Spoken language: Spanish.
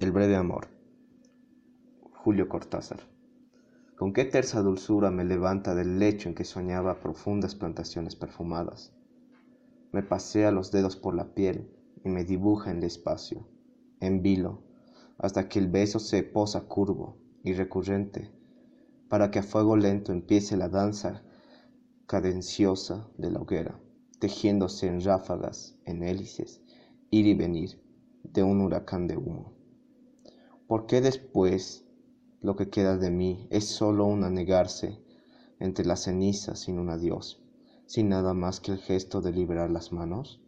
El breve amor. Julio Cortázar. Con qué tersa dulzura me levanta del lecho en que soñaba profundas plantaciones perfumadas. Me pasea los dedos por la piel y me dibuja en el espacio, en vilo, hasta que el beso se posa curvo y recurrente, para que a fuego lento empiece la danza cadenciosa de la hoguera, tejiéndose en ráfagas, en hélices, ir y venir de un huracán de humo. ¿Por qué después lo que queda de mí es solo un anegarse entre las cenizas sin un adiós, sin nada más que el gesto de liberar las manos?